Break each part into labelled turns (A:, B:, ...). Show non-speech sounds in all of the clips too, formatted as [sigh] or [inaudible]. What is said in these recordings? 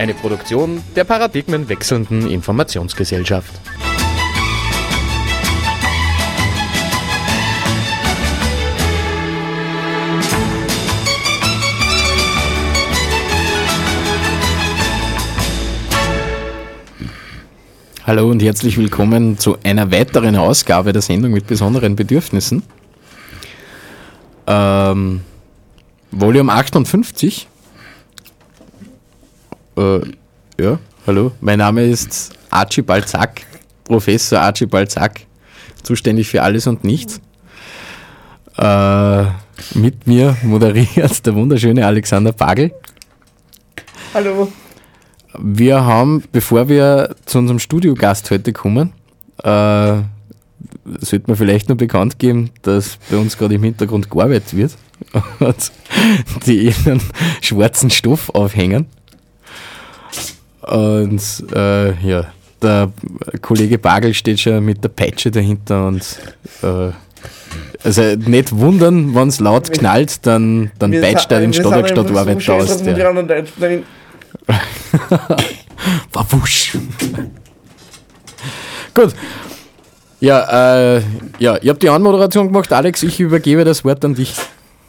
A: Eine Produktion der paradigmenwechselnden Informationsgesellschaft.
B: Hallo und herzlich willkommen zu einer weiteren Ausgabe der Sendung mit besonderen Bedürfnissen. Ähm, Volume 58. Äh, ja, hallo. Mein Name ist Archibald Zack, Professor Archibald Zack, zuständig für alles und nichts. Äh, mit mir moderiert der wunderschöne Alexander Pagel.
C: Hallo.
B: Wir haben, bevor wir zu unserem Studiogast heute kommen, äh, sollte man vielleicht noch bekannt geben, dass bei uns gerade im Hintergrund gearbeitet wird [laughs] und die einen schwarzen Stoff aufhängen. Und äh, ja, der Kollege Bagel steht schon mit der Peitsche dahinter und äh, also nicht wundern, wenn es laut knallt, dann, dann peitscht er den Stadtwerkstatt Arbeiter aus. Der. War wusch. Gut. Ja, äh, ja, ich habe die Anmoderation gemacht. Alex, ich übergebe das Wort an dich.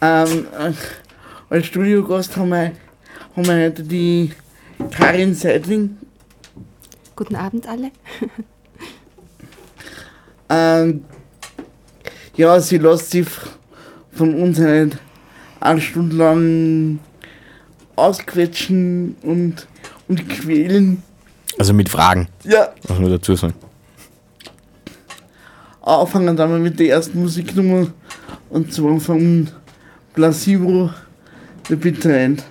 C: Ähm, äh, als Studiogast haben wir, haben wir heute die Karin Seidling.
D: Guten Abend alle. [laughs]
C: Ähm, ja, sie lässt sich von uns halt eine Stunde lang ausquetschen und, und quälen.
B: Also mit Fragen,
C: Ja,
B: muss man dazu sagen.
C: anfangen dann mal mit der ersten Musiknummer und zwar von Placebo, The Bitter End.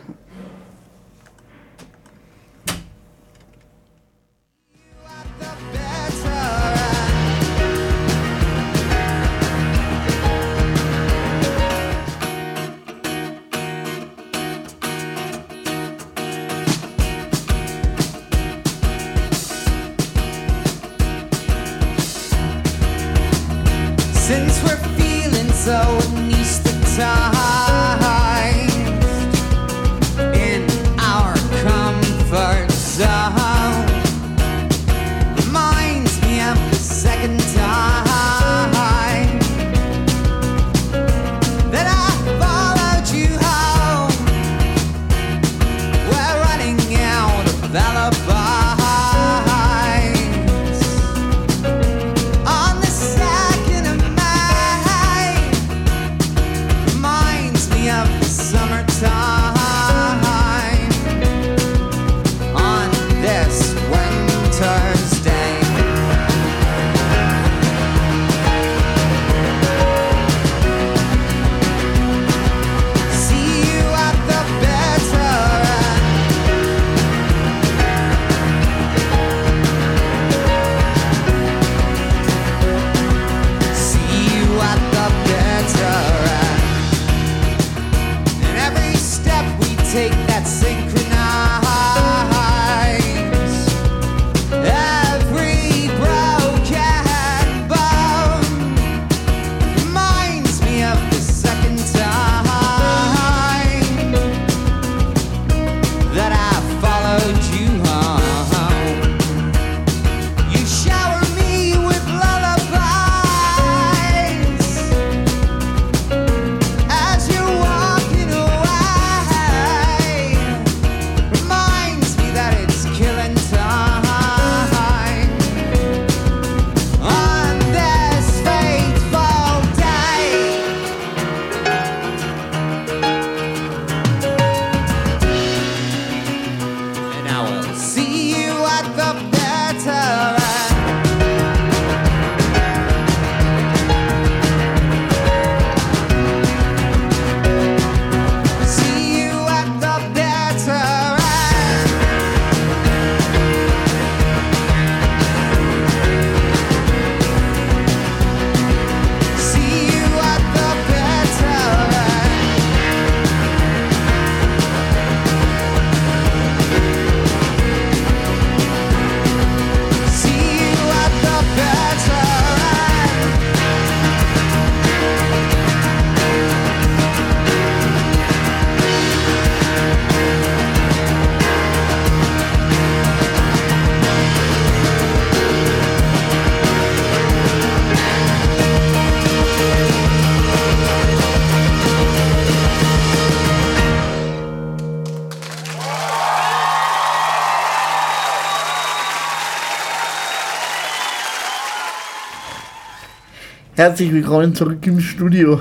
E: Herzlich willkommen zurück im Studio.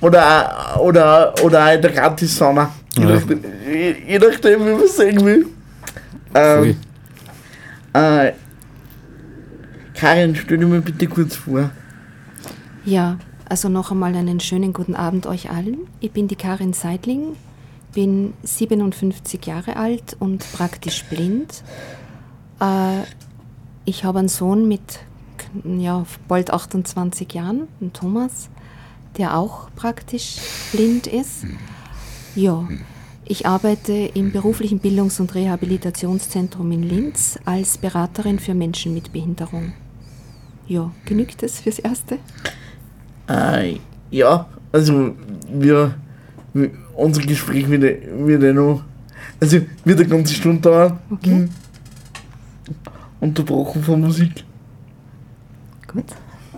E: Oder, oder, oder in der Gratis-Sauna. Je,
B: Ja.
E: nachdem, je, je nachdem, wie man sagen will. Ähm, äh, Karin, stell dir mal bitte kurz vor.
D: Ja, also noch einmal einen schönen guten Abend euch allen. Ich bin die Karin Seidling, bin 57 Jahre alt und praktisch blind. Äh, ich habe einen Sohn mit ja, bald 28 Jahren, den Thomas, der auch praktisch blind ist. Ja, ich arbeite im beruflichen Bildungs- und Rehabilitationszentrum in Linz als Beraterin für Menschen mit Behinderung. Ja, genügt es fürs Erste?
E: Äh, ja, also wir, wir unser Gespräch wird, wird noch, also wird eine ganze Stunde dauern.
D: Okay.
E: Hm. Unterbrochen von Musik.
D: Gut.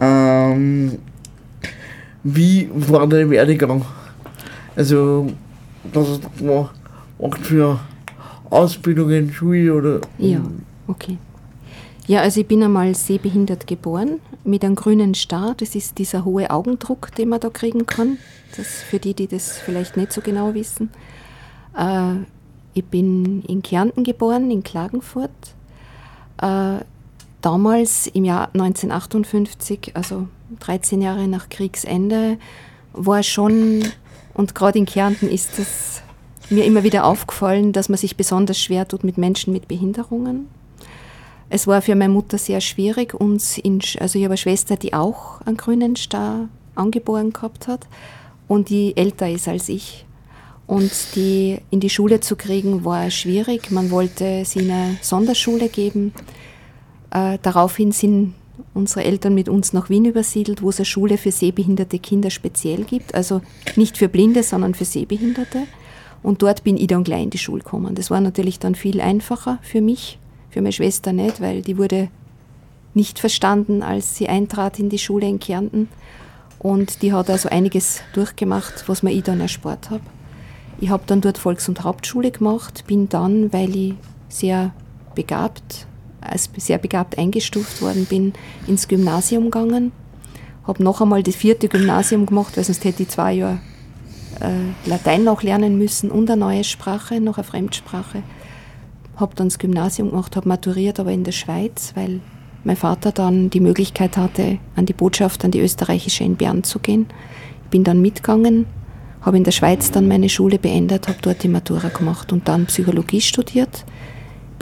E: Ähm, wie war der Werdegang? Also, was gemacht gemacht für Ausbildungen, Schule oder?
D: Ja, okay. Ja, also ich bin einmal sehbehindert geboren mit einem grünen Star. Das ist dieser hohe Augendruck, den man da kriegen kann. Das für die, die das vielleicht nicht so genau wissen. Äh, ich bin in Kärnten geboren, in Klagenfurt. Äh, damals im Jahr 1958, also 13 Jahre nach Kriegsende, war schon, und gerade in Kärnten ist es mir immer wieder aufgefallen, dass man sich besonders schwer tut mit Menschen mit Behinderungen. Es war für meine Mutter sehr schwierig, uns in, also ich habe eine Schwester, die auch einen grünen Star angeboren gehabt hat und die älter ist als ich. Und die in die Schule zu kriegen war schwierig. Man wollte sie in eine Sonderschule geben. Äh, daraufhin sind unsere Eltern mit uns nach Wien übersiedelt, wo es eine Schule für sehbehinderte Kinder speziell gibt. Also nicht für Blinde, sondern für Sehbehinderte. Und dort bin ich dann gleich in die Schule gekommen. Das war natürlich dann viel einfacher für mich, für meine Schwester nicht, weil die wurde nicht verstanden, als sie eintrat in die Schule in Kärnten. Und die hat also einiges durchgemacht, was mir ich dann erspart habe. Ich habe dann dort Volks- und Hauptschule gemacht, bin dann, weil ich sehr begabt, als sehr begabt eingestuft worden bin, ins Gymnasium gegangen. Habe noch einmal das vierte Gymnasium gemacht, weil sonst hätte ich zwei Jahre äh, Latein noch lernen müssen und eine neue Sprache, noch eine Fremdsprache. Habe dann das Gymnasium gemacht, habe maturiert, aber in der Schweiz, weil mein Vater dann die Möglichkeit hatte, an die Botschaft, an die österreichische in Bern zu gehen. Bin dann mitgegangen, habe in der Schweiz dann meine Schule beendet, habe dort die Matura gemacht und dann Psychologie studiert,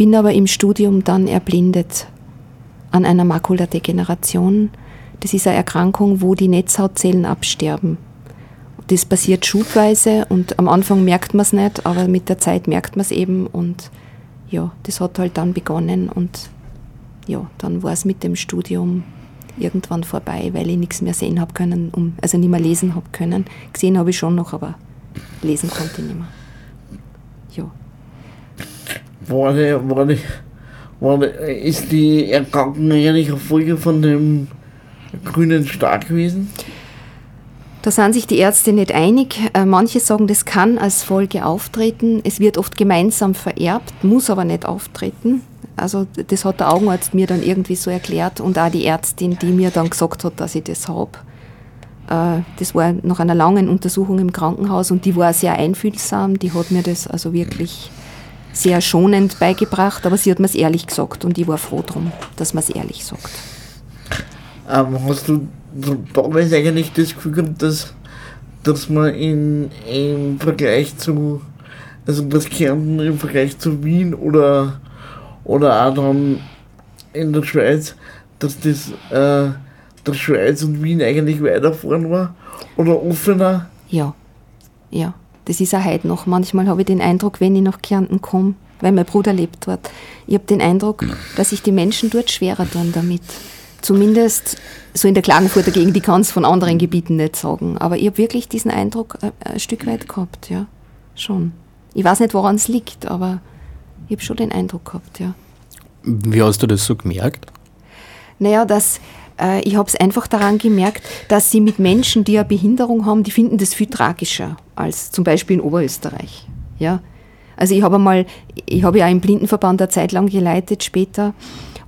D: bin aber im Studium dann erblindet an einer Makuladegeneration. Das ist eine Erkrankung, wo die Netzhautzellen absterben. Das passiert schubweise und am Anfang merkt man es nicht, aber mit der Zeit merkt man es eben und ja, das hat halt dann begonnen und ja, dann war es mit dem Studium irgendwann vorbei, weil ich nichts mehr sehen habe können, um, also nicht mehr lesen habe können. Gesehen habe ich schon noch, aber lesen konnte ich nicht mehr. Ja.
E: Der, war der, ist die Erkrankung eine Folge von dem grünen Star gewesen?
D: Da sind sich die Ärzte nicht einig. Äh, Manche sagen, das kann als Folge auftreten. Es wird oft gemeinsam vererbt, muss aber nicht auftreten. Also das hat der Augenarzt mir dann irgendwie so erklärt und auch die Ärztin, die mir dann gesagt hat, dass ich das habe. Äh, Das war nach einer langen Untersuchung im Krankenhaus und die war sehr einfühlsam. Die hat mir das also wirklich sehr schonend beigebracht, aber sie hat mir es ehrlich gesagt und ich war froh drum, dass man es ehrlich sagt.
E: Ähm, hast du damals eigentlich das Gefühl gehabt, dass, dass man in, im Vergleich zu, also das Kärnten im Vergleich zu Wien oder, oder auch dann in der Schweiz, dass das, äh, der Schweiz und Wien eigentlich weiter vorn war oder offener?
D: Ja, ja. Das ist auch heute noch. Manchmal habe ich den Eindruck, wenn ich nach Kärnten komme, weil mein Bruder lebt dort, ich habe den Eindruck, dass sich die Menschen dort schwerer tun damit. Zumindest so in der Klagenfurter Gegend, ich kann es von anderen Gebieten nicht sagen. Aber ich habe wirklich diesen Eindruck äh, ein Stück weit gehabt, ja. Schon. Ich weiß nicht, woran es liegt, aber ich habe schon den Eindruck gehabt, ja.
B: Wie hast du das so gemerkt?
D: Naja, dass, äh, ich habe es einfach daran gemerkt, dass sie mit Menschen, die eine Behinderung haben, die finden das viel tragischer als zum Beispiel in Oberösterreich. Ja? Also ich habe einmal, ich habe ja einen Blindenverband eine Zeit lang geleitet später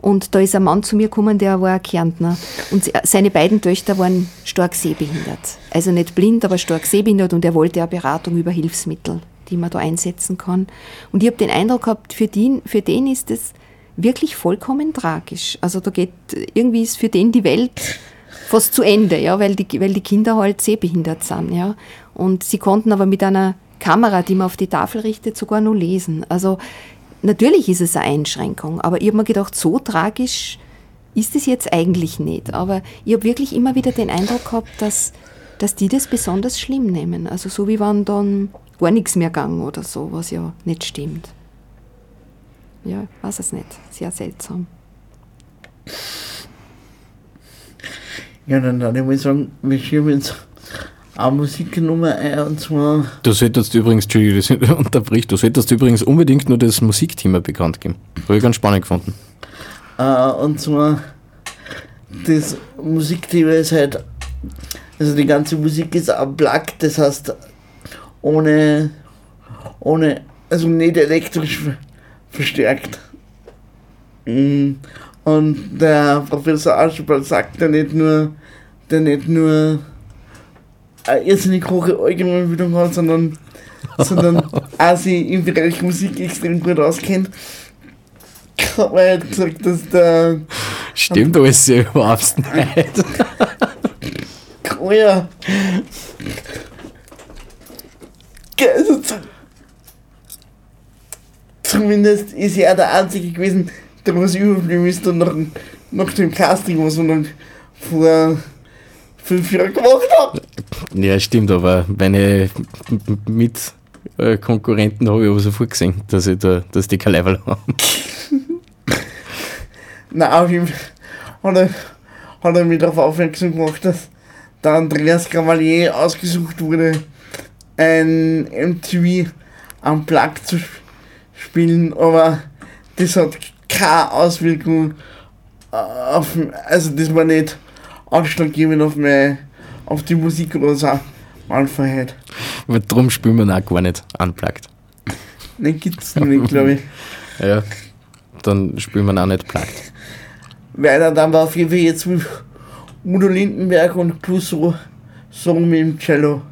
D: Und da ist ein Mann zu mir gekommen, der war ein Kärntner. Und seine beiden Töchter waren stark sehbehindert. Also nicht blind, aber stark sehbehindert. Und er wollte eine Beratung über Hilfsmittel, die man da einsetzen kann. Und ich habe den Eindruck gehabt, für den, für den ist es wirklich vollkommen tragisch. Also da geht, irgendwie ist für den die Welt fast zu Ende, ja, weil die, weil die Kinder halt sehbehindert sind, ja. Und sie konnten aber mit einer Kamera, die man auf die Tafel richtet, sogar nur lesen. Also natürlich ist es eine Einschränkung, aber ich habe mir gedacht, so tragisch ist es jetzt eigentlich nicht. Aber ich habe wirklich immer wieder den Eindruck gehabt, dass, dass die das besonders schlimm nehmen. Also so wie wenn dann gar nichts mehr gegangen oder so, was ja nicht stimmt. Ja, weiß es nicht. Sehr seltsam.
E: Ja, dann würde ich mal sagen, wir schieben jetzt eine Musiknummer ein und zwar,
B: Du solltest übrigens, Entschuldigung, das [laughs] unterbricht, du solltest übrigens unbedingt nur das Musikthema bekannt geben. Habe ich ganz spannend gefunden.
E: äh, und zwar, das Musikthema ist halt, also die ganze Musik ist unplugged, das heißt, ohne, ohne, also nicht elektrisch verstärkt. Mm, Und der Professor Aschenball sagt ja nicht nur, der nicht nur eine irrsinnig hohe Allgemeinbildung hat, sondern, [laughs] sondern auch sich im Bereich Musik extrem gut auskennt. Hat man halt gesagt, dass der
B: Stimmt alles überhaupt nicht.
E: Oh ja. Zu, zumindest ist er der Einzige gewesen, der was überblieben ist und nach, nach dem Casting, was er dann vor fünf Jahren gemacht hat.
B: Ja, stimmt, aber meine Mitkonkurrenten habe ich aber sofort gesehen, dass, ich da, dass die kein Level haben. [laughs]
E: Na, auf jeden Fall hat er, hat er mich darauf aufmerksam gemacht, dass der Andreas Cavalier ausgesucht wurde, ein MTV am Plug zu sp- spielen, aber das hat keine Auswirkung auf, also das war nicht ausschlaggebend auf meine, auf die Musik oder so, Malverheit.
B: Aber drum spielen wir auch gar nicht unplugged.
E: Den gibt's noch nicht, glaube ich. [laughs]
B: Ja, dann spielen wir auch nicht plugged.
E: Weiter dann war auf jeden Fall jetzt mit Udo Lindenberg und Clouseau Song mit dem Cello.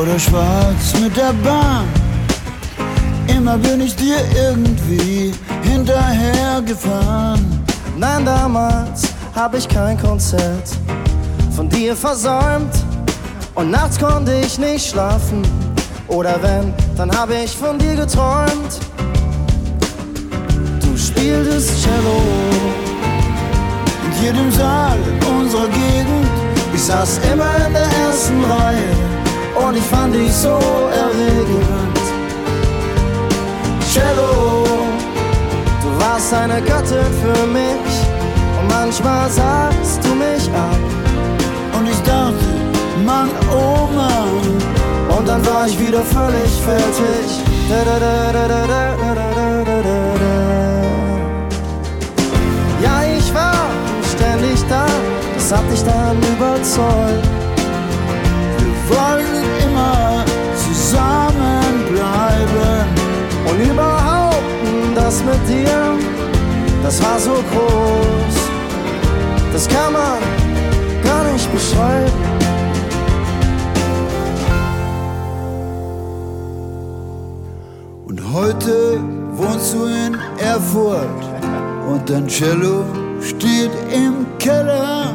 F: Oder schwarz mit der Bahn. Immer bin ich dir irgendwie hinterhergefahren.
G: Nein, damals hab ich kein Konzert von dir versäumt. Und nachts konnte ich nicht schlafen. Oder wenn, dann hab ich von dir geträumt. Du spieltest Cello
F: In jedem Saal in unserer Gegend.
G: Ich saß immer in der ersten Reihe und ich fand dich so erregend. Cello, du warst eine Göttin für mich und manchmal sahst du mich an
F: Und ich dachte, Mann, oh Mann.
G: und dann war ich wieder völlig fertig. Da, da, da, dir, das war so groß. Das kann man gar nicht beschreiben.
F: Und heute wohnst du in Erfurt und dein Cello steht im Keller.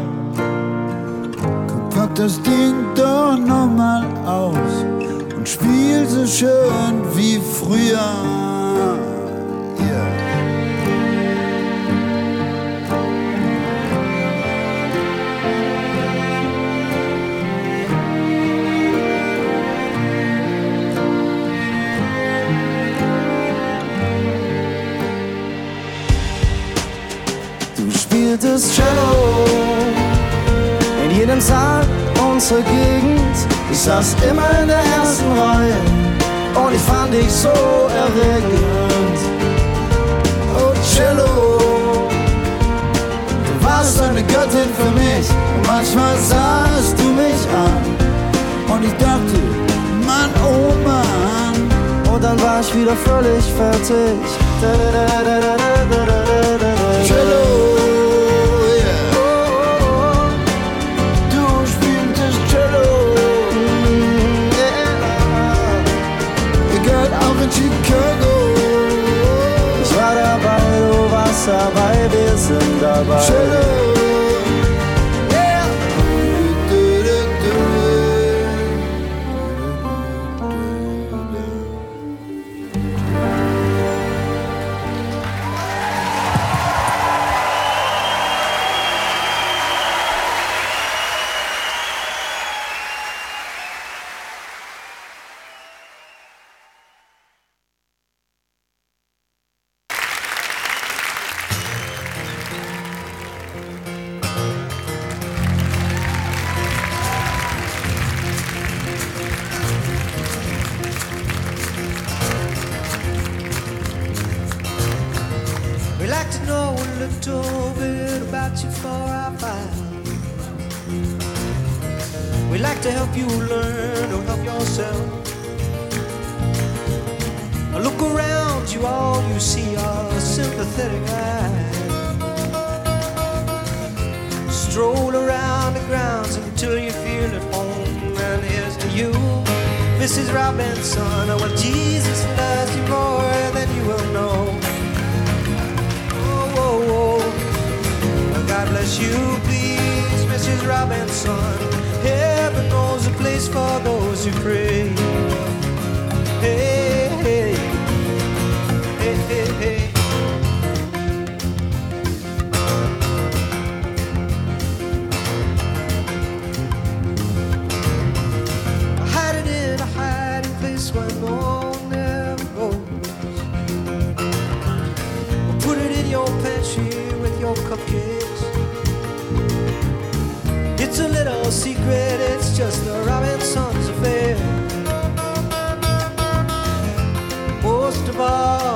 F: Pack das Ding doch nochmal aus und spiel so schön wie früher.
H: Spieltest Cello. In jedem Saal unserer Gegend. Ich saß immer in der ersten Reihe. Und ich fand dich so erregend. Oh Cello, du warst eine Göttin für mich. Und manchmal sahst du mich an.
F: Und ich dachte, Mann, oh Mann,
H: und dann war ich wieder völlig fertig.
F: Cello,
H: dabei, wir sind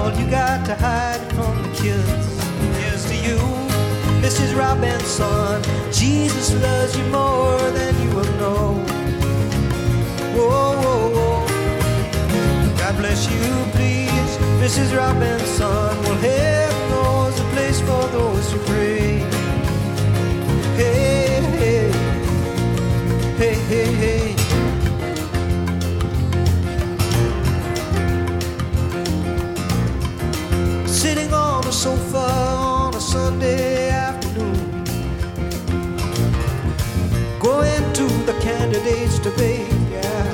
I: all, you got to hide from the kids. Here's to you, Mrs. Robinson. Jesus loves you more than you will know. Whoa, whoa, whoa. God bless you, please, Mrs. Robinson. Well, heaven knows a place for those who pray. Hey, hey, hey, hey, hey. Sofa on a Sunday afternoon, going to the candidates debate, yeah.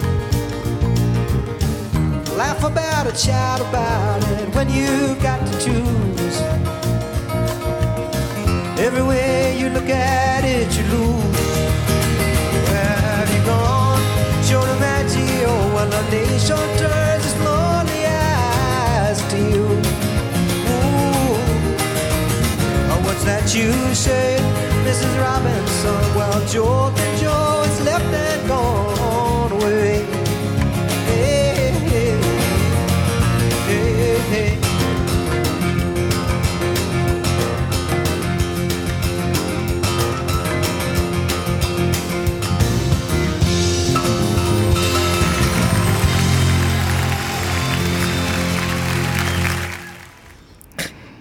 I: Laugh about it, shout about it when you've got to choose. Every way you look at it, you lose. Where have you gone? Show them at you. Well, the nation turns that you say, Mrs. Robinson? Well, Joe and Joe is left and gone away. Hey, hey, hey, hey.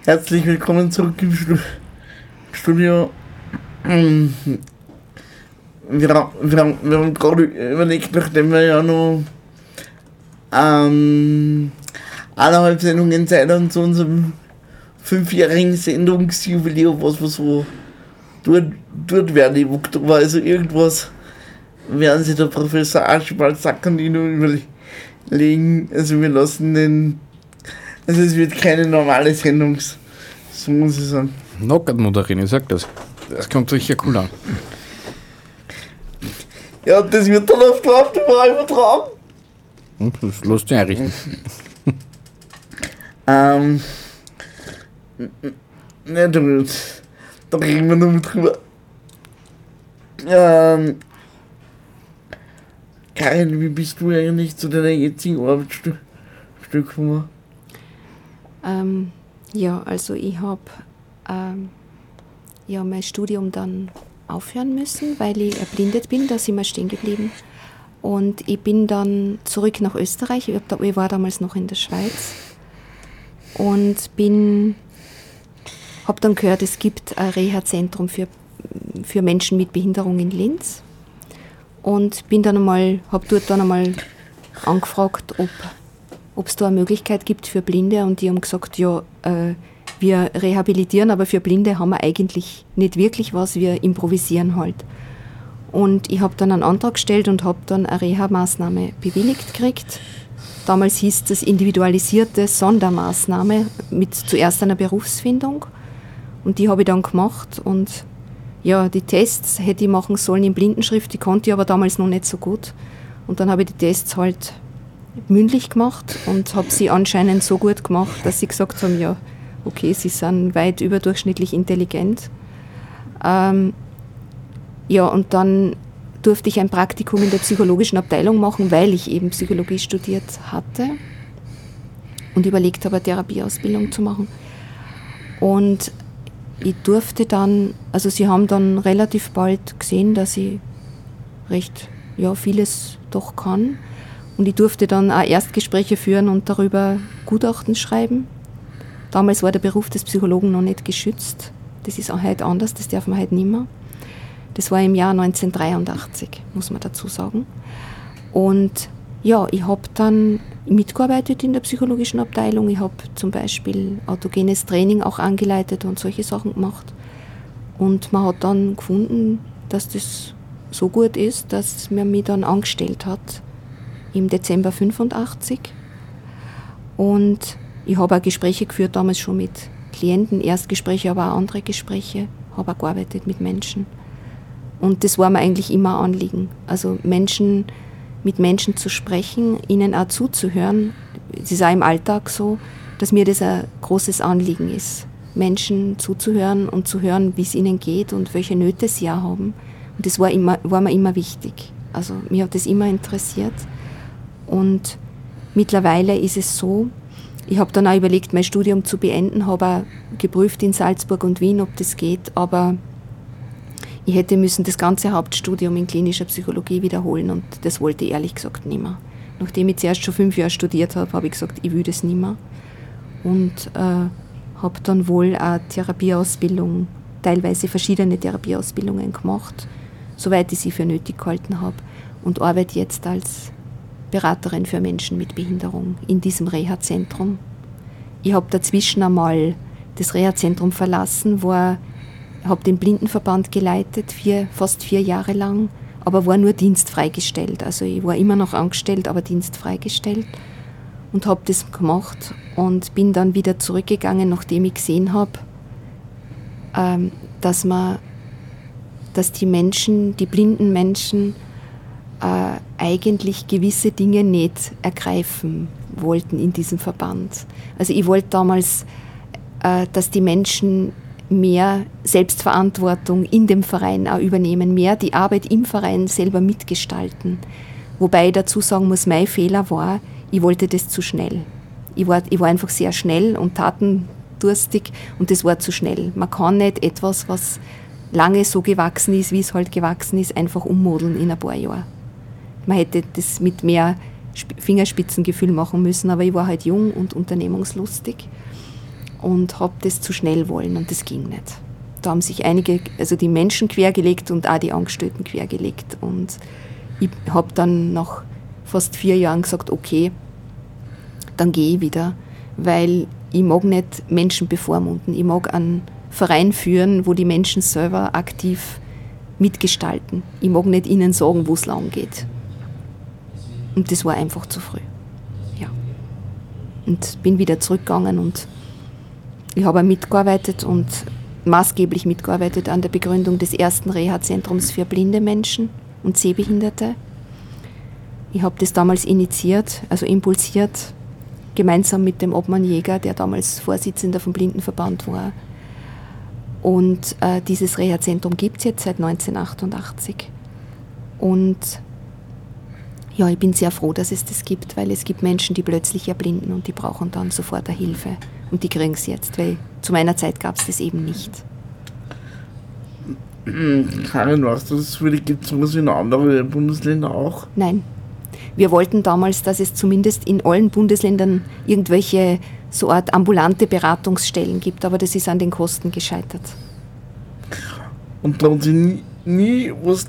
E: Herzlich willkommen zurück im Stu Studio. Wir, ha- wir, haben- gerade überlegt, nachdem wir ja noch ähm, eineinhalb Sendungen Zeit haben zu unserem fünfjährigen Sendungsjubiläum, was wir so dort, dort werden. Wog drüber, also irgendwas werden sich der Professor Aschbald sacken überlegen. Also wir lassen den also es wird keine normale Sendung, so muss ich sagen.
B: Knockert moderieren, ich sag das. Das kommt sicher cool an.
E: Ja, das wird dann auf drauf überall übertragen.
B: Hm, Das lässt sich einrichten. [laughs]
E: Ähm, ne, du, da reden wir nochmal drüber. Ähm, Karin, wie bist du eigentlich zu deiner jetzigen Arbeitsstelle gekommen?
D: Ähm, ja, also ich habe ähm, ja, mein Studium dann aufhören müssen, weil ich erblindet bin, da sind wir stehen geblieben. Und ich bin dann zurück nach Österreich, ich, da, ich war damals noch in der Schweiz. Und bin, habe dann gehört, es gibt ein Reha-Zentrum für, für Menschen mit Behinderung in Linz. Und bin dann einmal, habe dort dann einmal angefragt, ob ob es da eine Möglichkeit gibt für Blinde. Und die haben gesagt, ja, äh, wir rehabilitieren, aber für Blinde haben wir eigentlich nicht wirklich was, wir improvisieren halt. Und ich habe dann einen Antrag gestellt und habe dann eine Reha-Maßnahme bewilligt gekriegt. Damals hieß das individualisierte Sondermaßnahme mit zuerst einer Berufsfindung. Und die habe ich dann gemacht und ja, die Tests hätte ich machen sollen in Blindenschrift, die konnte ich aber damals noch nicht so gut. Und dann habe ich die Tests halt mündlich gemacht und habe sie anscheinend so gut gemacht, dass sie gesagt haben, ja, okay, sie sind weit überdurchschnittlich intelligent. Ähm, ja, und dann durfte ich ein Praktikum in der psychologischen Abteilung machen, weil ich eben Psychologie studiert hatte und überlegt habe, eine Therapieausbildung zu machen. Und ich durfte dann, also sie haben dann relativ bald gesehen, dass ich recht, ja, vieles doch kann. Und ich durfte dann auch Erstgespräche führen und darüber Gutachten schreiben. Damals war der Beruf des Psychologen noch nicht geschützt. Das ist auch heute anders, das darf man heute nicht mehr. Das war im Jahr 1983, muss man dazu sagen. Und ja, ich habe dann mitgearbeitet in der psychologischen Abteilung. Ich habe zum Beispiel autogenes Training auch angeleitet und solche Sachen gemacht. Und man hat dann gefunden, dass das so gut ist, dass man mich dann angestellt hat im Dezember 85. Und ich habe auch Gespräche geführt, damals schon mit Klienten, Erstgespräche, aber auch andere Gespräche, habe auch gearbeitet mit Menschen. Und das war mir eigentlich immer ein Anliegen. Also Menschen, mit Menschen zu sprechen, ihnen auch zuzuhören. Es ist auch im Alltag so, dass mir das ein großes Anliegen ist. Menschen zuzuhören und zu hören, wie es ihnen geht und welche Nöte sie auch haben. Und das war, immer, war mir immer wichtig. Also mir hat das immer interessiert. Und mittlerweile ist es so, ich habe dann auch überlegt, mein Studium zu beenden, habe auch geprüft in Salzburg und Wien, ob das geht, aber ich hätte müssen das ganze Hauptstudium in klinischer Psychologie wiederholen und das wollte ich ehrlich gesagt nicht mehr. Nachdem ich zuerst schon fünf Jahre studiert habe, habe ich gesagt, ich will das nicht mehr. Und äh, habe dann wohl eine Therapieausbildung, teilweise verschiedene Therapieausbildungen gemacht, soweit ich sie für nötig gehalten habe und arbeite jetzt als Beraterin für Menschen mit Behinderung in diesem Reha-Zentrum. Ich habe dazwischen einmal das Reha-Zentrum verlassen, habe den Blindenverband geleitet, vier, fast vier Jahre lang, aber war nur dienstfreigestellt. Also ich war immer noch angestellt, aber dienstfreigestellt und habe das gemacht und bin dann wieder zurückgegangen, nachdem ich gesehen habe, ähm, dass man, dass die Menschen, die blinden Menschen äh, eigentlich gewisse Dinge nicht ergreifen wollten in diesem Verband. Also ich wollte damals, äh, dass die Menschen mehr Selbstverantwortung in dem Verein auch übernehmen, mehr die Arbeit im Verein selber mitgestalten. Wobei ich dazu sagen muss, mein Fehler war, ich wollte das zu schnell. Ich war, ich war einfach sehr schnell und tatendurstig und das war zu schnell. Man kann nicht etwas, was lange so gewachsen ist, wie es halt gewachsen ist, einfach ummodeln in ein paar Jahre man hätte das mit mehr Fingerspitzengefühl machen müssen, aber ich war halt jung und unternehmungslustig und habe das zu schnell wollen und das ging nicht. Da haben sich einige, also die Menschen quergelegt und auch die Angestellten quergelegt und ich habe dann nach fast vier Jahren gesagt, okay, dann gehe ich wieder, weil ich mag nicht Menschen bevormunden. Ich mag einen Verein führen, wo die Menschen selber aktiv mitgestalten. Ich mag nicht ihnen sagen, wo es lang geht. Und das war einfach zu früh. Ja. Und bin wieder zurückgegangen und ich habe mitgearbeitet und maßgeblich mitgearbeitet an der Begründung des ersten Reha-Zentrums für blinde Menschen und Sehbehinderte. Ich habe das damals initiiert, also impulsiert, gemeinsam mit dem Obmann Jäger, der damals Vorsitzender vom Blindenverband war. Und äh, dieses Reha-Zentrum gibt es jetzt seit 1988. Und ja, ich bin sehr froh, dass es das gibt, weil es gibt Menschen, die plötzlich erblinden und die brauchen dann sofort eine Hilfe. Und die kriegen es jetzt, weil zu meiner Zeit gab es das eben nicht. [clears throat]
E: Karin, weißt du, das gibt sowas in anderen Bundesländern auch?
D: Nein. Wir wollten damals, dass es zumindest in allen Bundesländern irgendwelche so Art ambulante Beratungsstellen gibt, aber das ist an den Kosten gescheitert.
E: Und da haben sie nie, nie, was,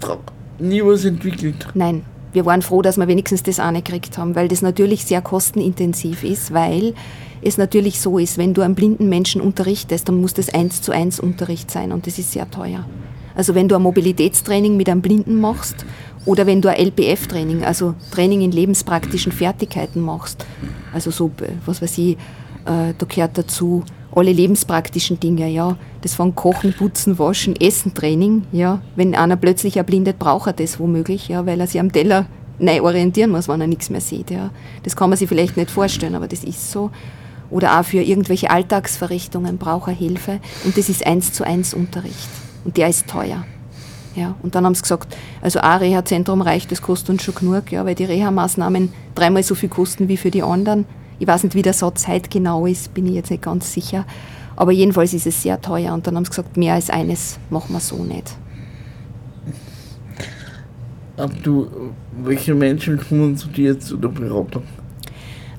E: nie was entwickelt.
D: Nein, wir waren froh, dass wir wenigstens das eine gekriegt haben, weil das natürlich sehr kostenintensiv ist, weil es natürlich so ist, wenn du einen blinden Menschen unterrichtest, dann muss das eins zu eins Unterricht sein und das ist sehr teuer. Also wenn du ein Mobilitätstraining mit einem Blinden machst oder wenn du ein LPF-Training, also Training in lebenspraktischen Fertigkeiten machst, also so, äh, was weiß ich, äh, da gehört dazu alle lebenspraktischen Dinge, ja. Das von Kochen, Putzen, Waschen, Essen, Training, ja. Wenn einer plötzlich erblindet, braucht er das womöglich, ja, weil er sich am Teller neu orientieren muss, wenn er nichts mehr sieht, ja. Das kann man sich vielleicht nicht vorstellen, aber das ist so. Oder auch für irgendwelche Alltagsverrichtungen braucht er Hilfe und das ist eins zu eins Unterricht und der ist teuer. Ja, und dann haben sie gesagt, also ein Reha-Zentrum reicht, das kostet uns schon genug, ja, weil die Reha-Maßnahmen dreimal so viel kosten wie für die anderen. Ich weiß nicht, wie der Satz heute genau ist, bin ich jetzt nicht ganz sicher. Aber jedenfalls ist es sehr teuer und dann haben sie gesagt, mehr als eines machen wir so nicht.
E: Aber du, welche Menschen kommen zu dir zu der Beratung?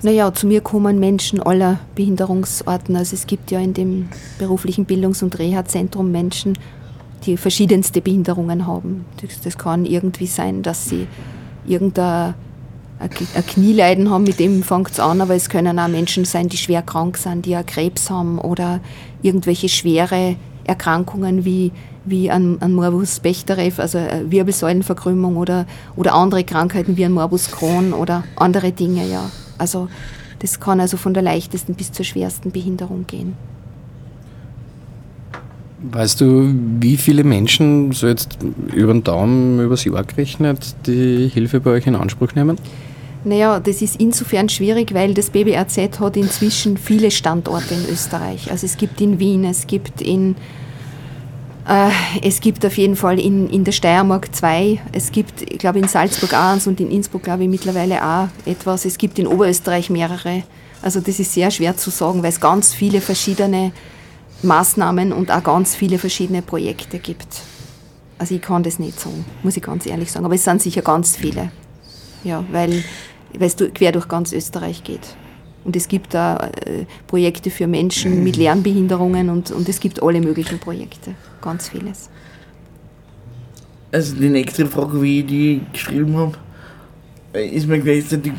D: Naja, zu mir kommen Menschen aller Behinderungsarten. Also es gibt ja in dem beruflichen Bildungs- und Reha-Zentrum Menschen, die verschiedenste Behinderungen haben. Das, das kann irgendwie sein, dass sie irgendein ein Knieleiden haben, mit dem fängt es an, aber es können auch Menschen sein, die schwer krank sind, die auch Krebs haben oder irgendwelche schwere Erkrankungen wie, wie ein, ein Morbus Bechterew, also eine Wirbelsäulenverkrümmung oder, oder andere Krankheiten wie ein Morbus Crohn oder andere Dinge, ja. Also das kann also von der leichtesten bis zur schwersten Behinderung gehen.
B: Weißt du, wie viele Menschen, so jetzt über den Daumen, übers Jahr gerechnet, die Hilfe bei euch in Anspruch nehmen?
D: Naja, das ist insofern schwierig, weil das BBRZ hat inzwischen viele Standorte in Österreich. Also es gibt in Wien, es gibt in äh, es gibt auf jeden Fall in, in der Steiermark zwei, es gibt, ich glaube, in Salzburg eins und in Innsbruck, glaube ich, mittlerweile auch etwas. Es gibt in Oberösterreich mehrere. Also das ist sehr schwer zu sagen, weil es ganz viele verschiedene Maßnahmen und auch ganz viele verschiedene Projekte gibt. Also ich kann das nicht sagen, muss ich ganz ehrlich sagen. Aber es sind sicher ganz viele. Ja, weil, weil es du- quer durch ganz Österreich geht. Und es gibt da äh, Projekte für Menschen mit Lernbehinderungen und, und es gibt alle möglichen Projekte. Ganz vieles.
E: Also die nächste Frage, wie ich die geschrieben habe, äh, ist mir gleichzeitig,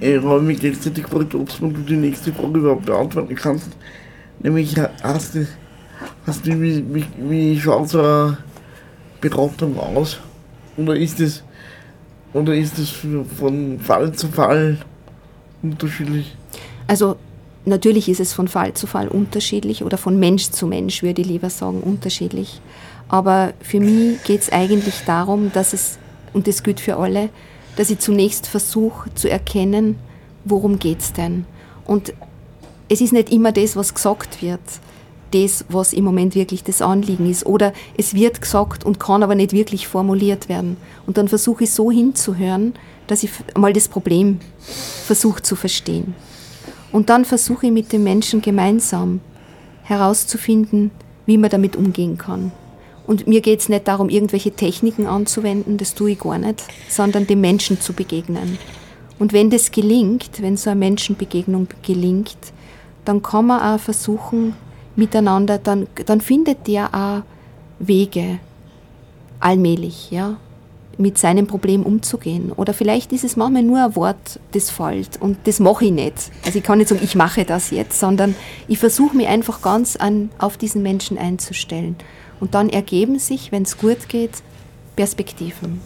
E: äh, habe mich gleichzeitig gefragt, ob du die nächste Frage überhaupt beantworten kannst. Nämlich, äh, hast du, hast du wie, wie, wie schaut so eine Beratung aus? Oder ist es, oder ist es von Fall zu Fall unterschiedlich?
D: Also natürlich ist es von Fall zu Fall unterschiedlich oder von Mensch zu Mensch, würde ich lieber sagen, unterschiedlich. Aber für mich geht es eigentlich darum, dass es, und das gilt für alle, dass ich zunächst versuche zu erkennen, worum geht es denn. Und es ist nicht immer das, was gesagt wird, das, was im Moment wirklich das Anliegen ist. Oder es wird gesagt und kann aber nicht wirklich formuliert werden. Und dann versuche ich so hinzuhören, dass ich mal das Problem versuche zu verstehen. Und dann versuche ich mit dem Menschen gemeinsam herauszufinden, wie man damit umgehen kann. Und mir geht es nicht darum, irgendwelche Techniken anzuwenden, das tue ich gar nicht, sondern dem Menschen zu begegnen. Und wenn das gelingt, wenn so eine Menschenbegegnung gelingt, dann kann man auch versuchen, miteinander, dann, dann findet der auch Wege, allmählich, ja, mit seinem Problem umzugehen. Oder vielleicht ist es manchmal nur ein Wort, das fällt und das mache ich nicht. Also ich kann nicht sagen, ich mache das jetzt, sondern ich versuche mich einfach ganz an, auf diesen Menschen einzustellen. Und dann ergeben sich, wenn es gut geht, Perspektiven.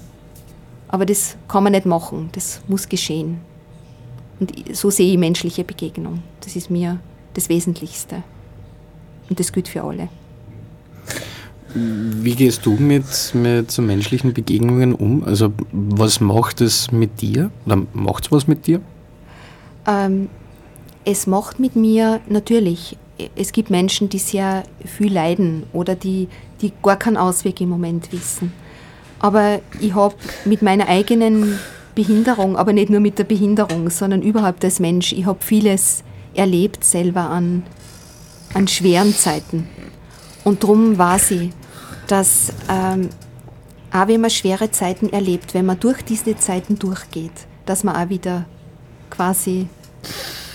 D: Aber das kann man nicht machen, das muss geschehen. Und so sehe ich menschliche Begegnung. Das ist mir das Wesentlichste. Und das gilt für alle.
B: Wie gehst du mit, mit so menschlichen Begegnungen um? Also was macht es mit dir? Oder macht es was mit dir?
D: Ähm, es macht mit mir natürlich es gibt Menschen, die sehr viel leiden oder die, die gar keinen Ausweg im Moment wissen. Aber ich habe mit meiner eigenen Behinderung, aber nicht nur mit der Behinderung, sondern überhaupt als Mensch, ich habe vieles erlebt selber an, an schweren Zeiten. Und darum weiß ich, dass ähm, auch wenn man schwere Zeiten erlebt, wenn man durch diese Zeiten durchgeht, dass man auch wieder quasi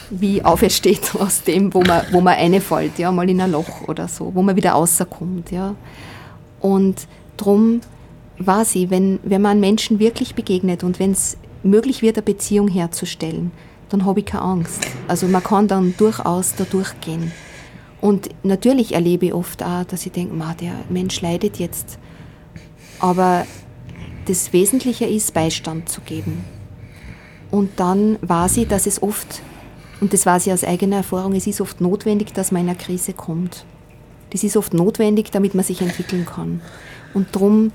D: wie aufersteht [laughs] aus dem, wo man, wo man reinfällt, ja, mal in ein Loch oder so, wo man wieder rauskommt, ja. Und darum war sie, wenn, wenn man Menschen wirklich begegnet und wenn es möglich wird, eine Beziehung herzustellen, dann habe ich keine Angst. Also man kann dann durchaus da durchgehen. Und natürlich erlebe ich oft auch, dass ich denke, der Mensch leidet jetzt. Aber das Wesentliche ist, Beistand zu geben. Und dann war sie, dass es oft, und das war sie aus eigener Erfahrung, es ist oft notwendig, dass man in eine Krise kommt. Das ist oft notwendig, damit man sich entwickeln kann. Und darum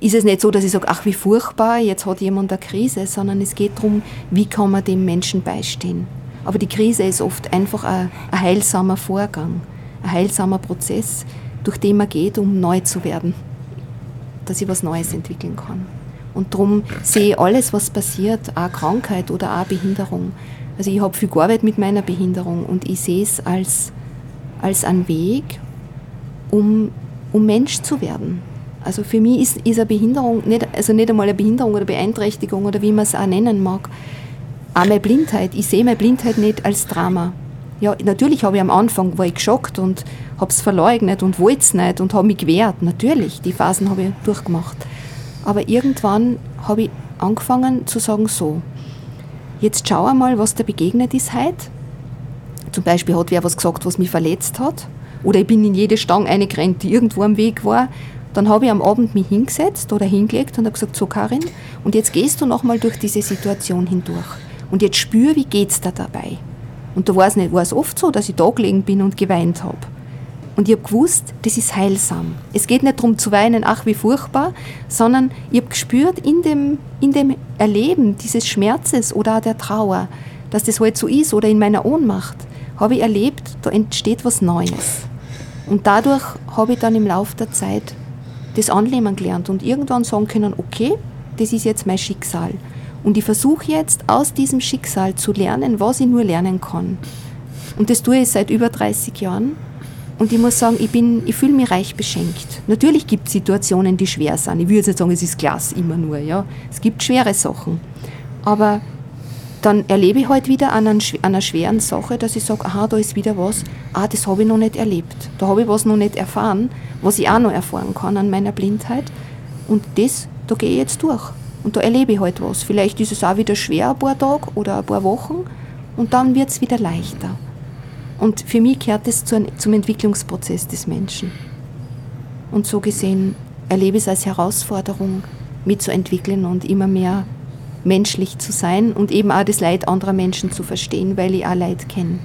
D: ist es nicht so, dass ich sage, ach wie furchtbar, jetzt hat jemand eine Krise, sondern es geht darum, wie kann man dem Menschen beistehen. Aber die Krise ist oft einfach ein, ein heilsamer Vorgang, ein heilsamer Prozess, durch den man geht, um neu zu werden, dass ich was Neues entwickeln kann. Und darum sehe ich alles, was passiert, auch Krankheit oder auch Behinderung. Also ich habe viel gearbeitet mit meiner Behinderung und ich sehe es als, als einen Weg, um, um Mensch zu werden. Also für mich ist, ist eine Behinderung, nicht, also nicht einmal eine Behinderung oder Beeinträchtigung oder wie man es auch nennen mag, auch meine Blindheit. Ich sehe meine Blindheit nicht als Drama. Ja, natürlich habe ich am Anfang war ich geschockt und habe es verleugnet und wollte es nicht und habe mich gewehrt. Natürlich, die Phasen habe ich durchgemacht. Aber irgendwann habe ich angefangen zu sagen, so, jetzt schau einmal, was da begegnet ist heute. Zum Beispiel hat wer was gesagt, was mich verletzt hat. Oder ich bin in jede Stange eingerannt, die irgendwo am Weg war. Dann habe ich am Abend mich hingesetzt oder hingelegt und habe gesagt, so Karin, und jetzt gehst du nochmal durch diese Situation hindurch. Und jetzt spür, wie geht's da dabei. Und da war es nicht, war es oft so, dass ich da gelegen bin und geweint habe. Und ich habe gewusst, das ist heilsam. Es geht nicht darum zu weinen, ach wie furchtbar, sondern ich habe gespürt in dem, in dem Erleben dieses Schmerzes oder auch der Trauer, dass das halt so ist oder in meiner Ohnmacht, habe ich erlebt, da entsteht was Neues. Und dadurch habe ich dann im Laufe der Zeit das annehmen gelernt und irgendwann sagen können, okay, das ist jetzt mein Schicksal. Und ich versuche jetzt aus diesem Schicksal zu lernen, was ich nur lernen kann. Und das tue ich seit über 30 Jahren. Und ich muss sagen, ich, ich fühle mich reich beschenkt. Natürlich gibt es Situationen, die schwer sind. Ich würde jetzt nicht sagen, es ist Glas immer nur. Ja. Es gibt schwere Sachen. Aber dann erlebe ich halt wieder an, einer schweren Sache, dass ich sage, aha, da ist wieder was, ah, das habe ich noch nicht erlebt. Da habe ich was noch nicht erfahren, was ich auch noch erfahren kann an meiner Blindheit. Und das, da gehe ich jetzt durch. Und da erlebe ich halt was. Vielleicht ist es auch wieder schwer ein paar Tage oder ein paar Wochen und dann wird es wieder leichter. Und für mich gehört es zu, zum Entwicklungsprozess des Menschen. Und so gesehen erlebe ich es als Herausforderung, mitzuentwickeln und immer mehr menschlich zu sein und eben auch das Leid anderer Menschen zu verstehen, weil ich auch Leid kenne.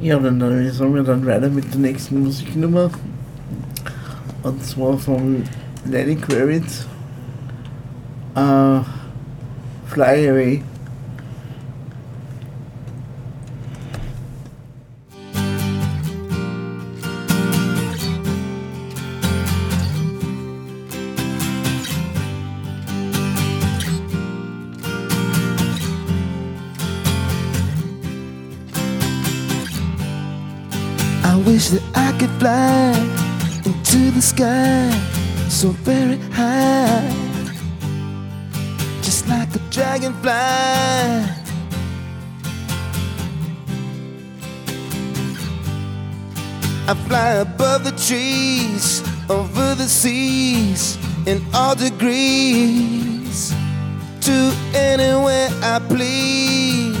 E: Ja, dann sagen wir dann weiter mit der nächsten Musiknummer. Und zwar von Lenny Kravitz. Uh, Fly Away.
H: The sky so very high, just like a dragonfly. I fly above the trees, over the seas, in all degrees, to anywhere I please.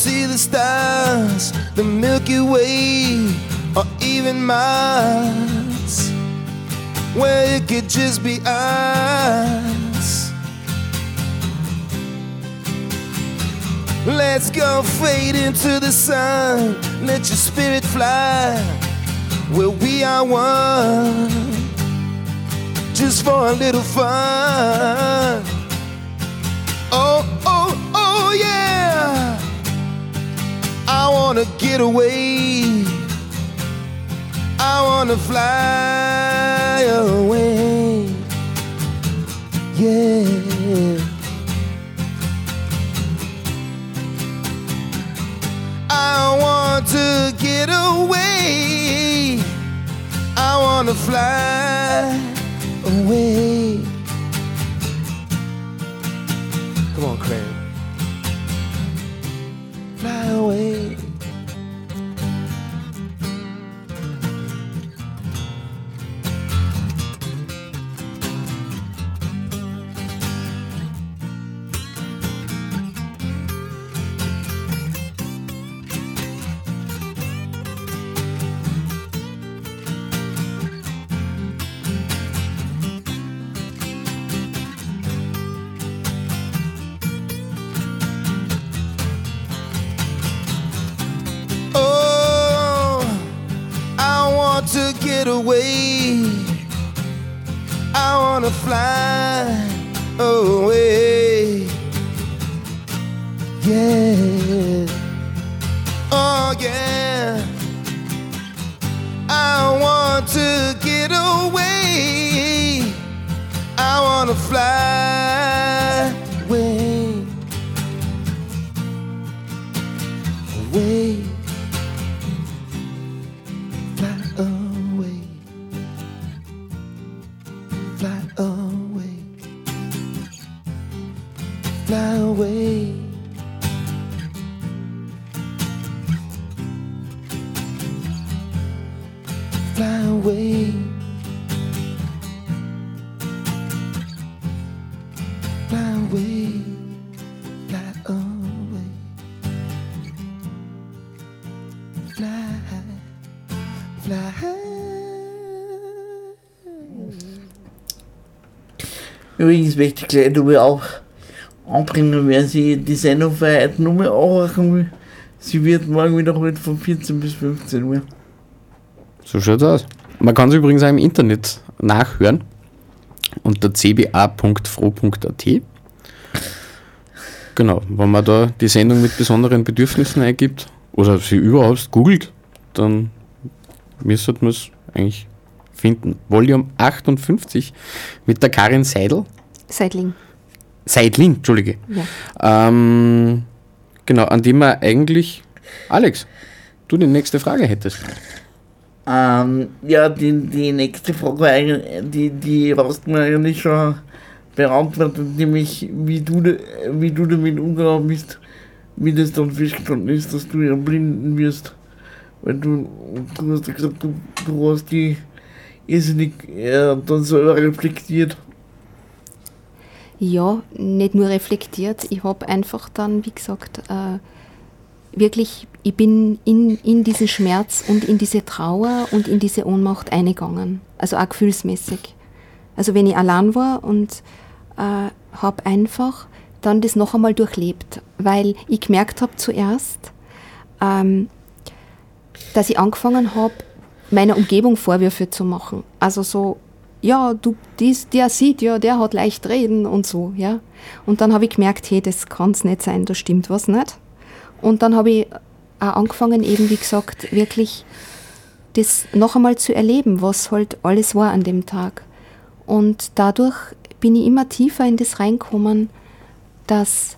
H: See the stars, the Milky Way, or even Mars, where it could just be us. Let's go fade into the sun, let your spirit fly, where we are one, just for a little fun. I wanna get away. I wanna fly away. Yeah. I want to get away. I wanna fly away. Come on, Craig. Fly away. Get away. I want to fly away. Yeah.
E: Ich gleich nur auch anbringen, wer sie die Sendung für heute mehr anhören will. Sie wird morgen wiederholt von 14 bis 15 Uhr.
B: So schaut's aus. Man kann es übrigens auch im Internet nachhören unter cba.fro.at. Genau, wenn man da die Sendung mit besonderen Bedürfnissen eingibt oder sie überhaupt googelt, dann müsste man es eigentlich finden. Volume 58 mit der Karin Seidel.
D: Seidling.
B: Seidling, Entschuldige.
D: Ja.
B: Ähm, genau, an dem man eigentlich, Alex, du die nächste Frage hättest.
E: Ähm, ja, die, die nächste Frage, eigentlich- die, die hast du mir eigentlich schon beantwortet, nämlich wie du, wie du damit umgegangen bist, wie das dann festgestanden ist, dass du ja blinden wirst. Weil du, du hast ja gesagt, du, du hast die irrsinnig äh, dann selber reflektiert.
D: Ja, nicht nur reflektiert. Ich habe einfach dann, wie gesagt, äh, wirklich, ich bin in, in diesen Schmerz und in diese Trauer und in diese Ohnmacht eingegangen. Also auch gefühlsmäßig. Also wenn ich allein war und äh, habe einfach dann das noch einmal durchlebt, weil ich gemerkt habe zuerst, ähm, dass ich angefangen habe, meiner Umgebung Vorwürfe zu machen. Also so, ja, du, dies, der sieht ja, der hat leicht reden und so, ja. Und dann habe ich gemerkt, hey, das kann es nicht sein, da stimmt was nicht. Und dann habe ich auch angefangen, eben wie gesagt, wirklich das noch einmal zu erleben, was halt alles war an dem Tag. Und dadurch bin ich immer tiefer in das reinkommen, dass,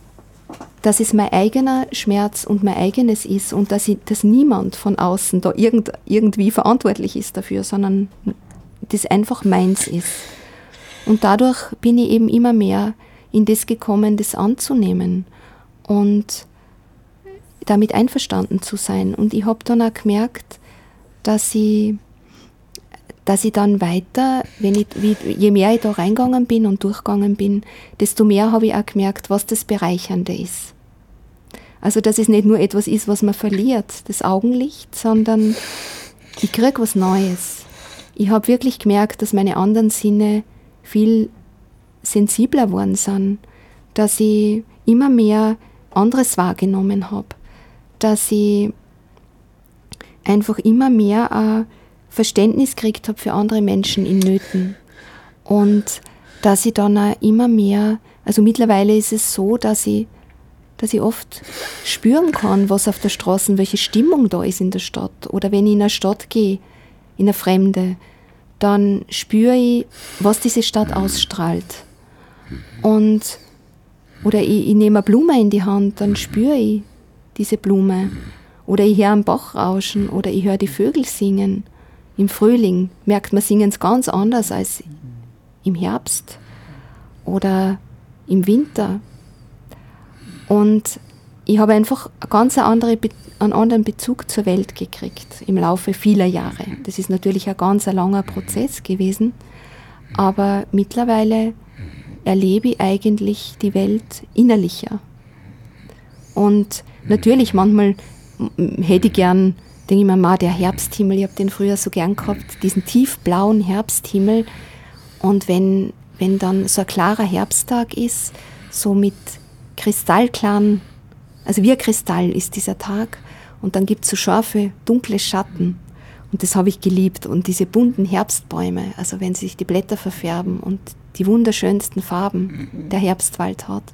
D: dass es mein eigener Schmerz und mein eigenes ist und dass, ich, dass niemand von außen da irgend, irgendwie verantwortlich ist dafür, sondern das einfach meins ist. Und dadurch bin ich eben immer mehr in das gekommen, das anzunehmen und damit einverstanden zu sein. Und ich habe dann auch gemerkt, dass ich, dass ich dann weiter, wenn ich, wie, je mehr ich da reingegangen bin und durchgegangen bin, desto mehr habe ich auch gemerkt, was das Bereichernde ist. Also, dass es nicht nur etwas ist, was man verliert, das Augenlicht, sondern ich kriege was Neues. Ich habe wirklich gemerkt, dass meine anderen Sinne viel sensibler geworden sind, dass ich immer mehr anderes wahrgenommen habe, dass ich einfach immer mehr ein Verständnis gekriegt habe für andere Menschen in Nöten und dass ich dann auch immer mehr, also mittlerweile ist es so, dass ich, dass ich oft spüren kann, was auf der Straße, welche Stimmung da ist in der Stadt. Oder wenn ich in eine Stadt gehe, in eine Fremde, dann spüre ich, was diese Stadt ausstrahlt. Und, oder ich, ich nehme eine Blume in die Hand, dann spüre ich diese Blume. Oder ich höre einen Bach rauschen oder ich höre die Vögel singen. Im Frühling merkt man, singen es ganz anders als im Herbst oder im Winter. Und ich habe einfach eine ganz andere, einen anderen Bezug zur Welt gekriegt im Laufe vieler Jahre. Das ist natürlich ein ganz langer Prozess gewesen, aber mittlerweile erlebe ich eigentlich die Welt innerlicher. Und natürlich, manchmal hätte ich gern, denke ich mir mal, der Herbsthimmel, ich habe den früher so gern gehabt, diesen tiefblauen Herbsthimmel. Und wenn, wenn dann so ein klarer Herbsttag ist, so mit kristallklaren, also wie ein Kristall ist dieser Tag, und dann gibt es so scharfe, dunkle Schatten. Und das habe ich geliebt. Und diese bunten Herbstbäume, also wenn sich die Blätter verfärben und die wunderschönsten Farben der Herbstwald hat.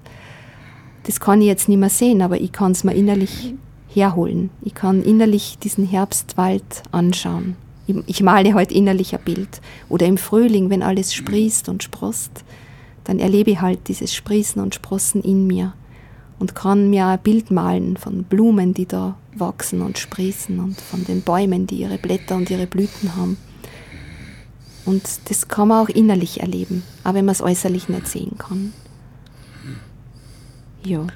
D: Das kann ich jetzt nicht mehr sehen, aber ich kann es mir innerlich herholen. Ich kann innerlich diesen Herbstwald anschauen. Ich, ich male halt innerlich ein Bild. Oder im Frühling, wenn alles sprießt und sprost, dann erlebe ich halt dieses Sprießen und Sprossen in mir und kann mir ein Bild malen von Blumen, die da wachsen und sprießen und von den Bäumen, die ihre Blätter und ihre Blüten haben. Und das kann man auch innerlich erleben, auch wenn man es äußerlich nicht sehen kann. Ja.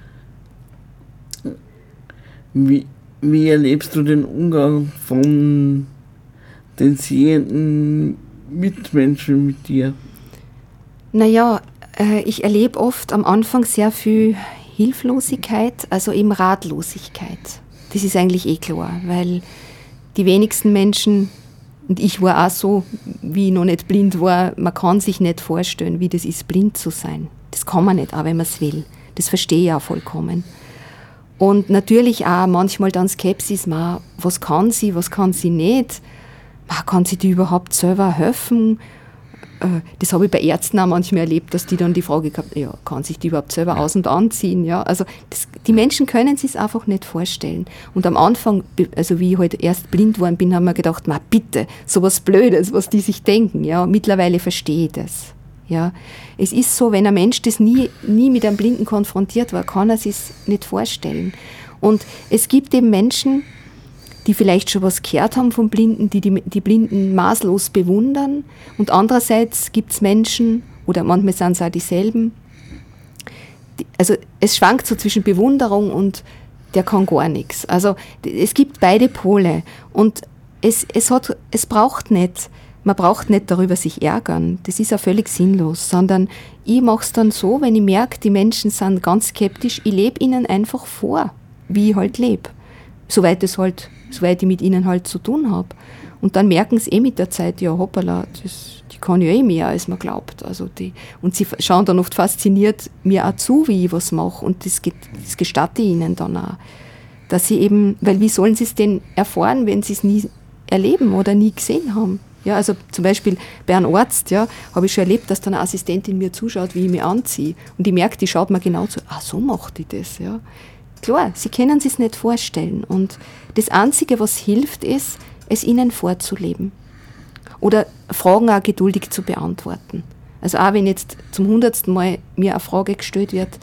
E: Wie, wie erlebst du den Umgang von den sehenden Mitmenschen mit dir?
D: Naja, äh, ich erlebe oft am Anfang sehr viel Hilflosigkeit, also eben Ratlosigkeit. Das ist eigentlich eh klar, weil die wenigsten Menschen, und ich war auch so, wie ich noch nicht blind war, man kann sich nicht vorstellen, wie das ist, blind zu sein. Das kann man nicht, auch wenn man es will. Das verstehe ich auch vollkommen. Und natürlich auch manchmal dann Skepsis, man, was kann sie, was kann sie nicht? Man, kann sie die überhaupt selber helfen? Äh, das habe ich bei Ärzten auch manchmal erlebt, dass die dann die Frage gehabt ja, kann sich die überhaupt selber aus- und anziehen? Ja, also das, die Menschen können sich es einfach nicht vorstellen. Und am Anfang, also wie ich halt erst blind geworden bin, haben wir gedacht, ma bitte, sowas Blödes, was die sich denken. Ja, mittlerweile verstehe ich das. Ja, es ist so, wenn ein Mensch das nie, nie mit einem Blinden konfrontiert war, kann er sich nicht vorstellen. Und es gibt eben Menschen, die vielleicht schon was gehört haben von Blinden, die, die die Blinden maßlos bewundern. Und andererseits gibt es Menschen, oder manchmal sind es auch dieselben, die, also es schwankt so zwischen Bewunderung und der kann gar nichts. Also es gibt beide Pole. Und es, es, hat, es braucht nicht man braucht nicht darüber sich ärgern, das ist ja völlig sinnlos, sondern ich mache es dann so, wenn ich merke, die Menschen sind ganz skeptisch, ich lebe ihnen einfach vor, wie ich halt lebe, soweit, es halt, soweit ich mit ihnen halt zu tun habe. Und dann merken sie eh mit der Zeit, ja hoppala, das, die kann ja eh mehr, als man glaubt. Also die, und sie schauen dann oft fasziniert mir auch zu, wie ich was mache und das, das gestatte ich ihnen dann auch. Dass sie eben, weil wie sollen sie es denn erfahren, wenn sie es nie erleben oder nie gesehen haben? Ja, also zum Beispiel bei einem Arzt, ja, habe ich schon erlebt, dass dann eine Assistentin mir zuschaut, wie ich mich anziehe. Und ich merke, die schaut mir genau zu, ah, so macht die das, ja. Klar, sie können sich es nicht vorstellen. Und das Einzige, was hilft, ist, es ihnen vorzuleben. Oder Fragen auch geduldig zu beantworten. Also auch wenn jetzt zum hundertsten Mal mir eine Frage gestellt wird,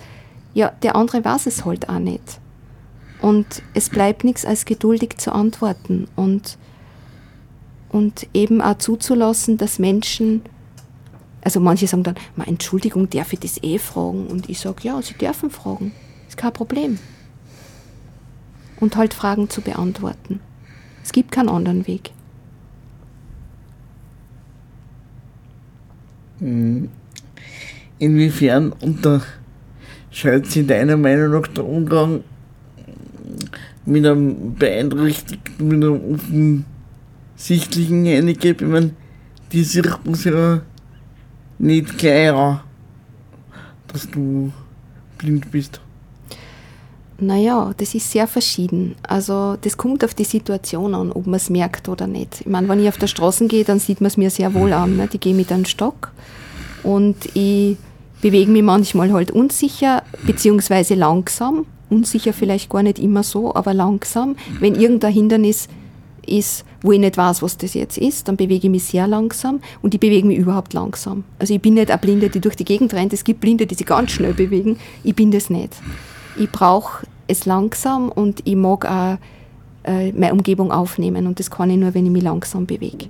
D: ja, der andere weiß es halt auch nicht. Und es bleibt nichts als geduldig zu antworten. Und und eben auch zuzulassen, dass Menschen, also manche sagen dann, Entschuldigung, darf ich das eh fragen? Und ich sage, ja, sie dürfen fragen, ist kein Problem. Und halt Fragen zu beantworten. Es gibt keinen anderen Weg.
E: Hm. Inwiefern unterscheidet sich deiner Meinung nach der Umgang mit einem beeinträchtigten, mit einem offensichtlichen Handicap, ich meine, die sieht man ja nicht gleich dass du blind bist.
D: Naja, das ist sehr verschieden. Also das kommt auf die Situation an, ob man es merkt oder nicht. Ich meine, wenn ich auf der Straße gehe, dann sieht man es mir sehr wohl an. Nicht? Ich gehe mit einem Stock und ich bewege mich manchmal halt unsicher, beziehungsweise langsam. Unsicher vielleicht gar nicht immer so, aber langsam. Wenn irgendein Hindernis ist, wo ich nicht weiß, was das jetzt ist, dann bewege ich mich sehr langsam und ich bewege mich überhaupt langsam. Also ich bin nicht eine Blinde, die durch die Gegend rennt. Es gibt Blinde, die sich ganz schnell bewegen. Ich bin das nicht. Ich brauche es langsam und ich mag auch äh, meine Umgebung aufnehmen und das kann ich nur, wenn ich mich langsam bewege.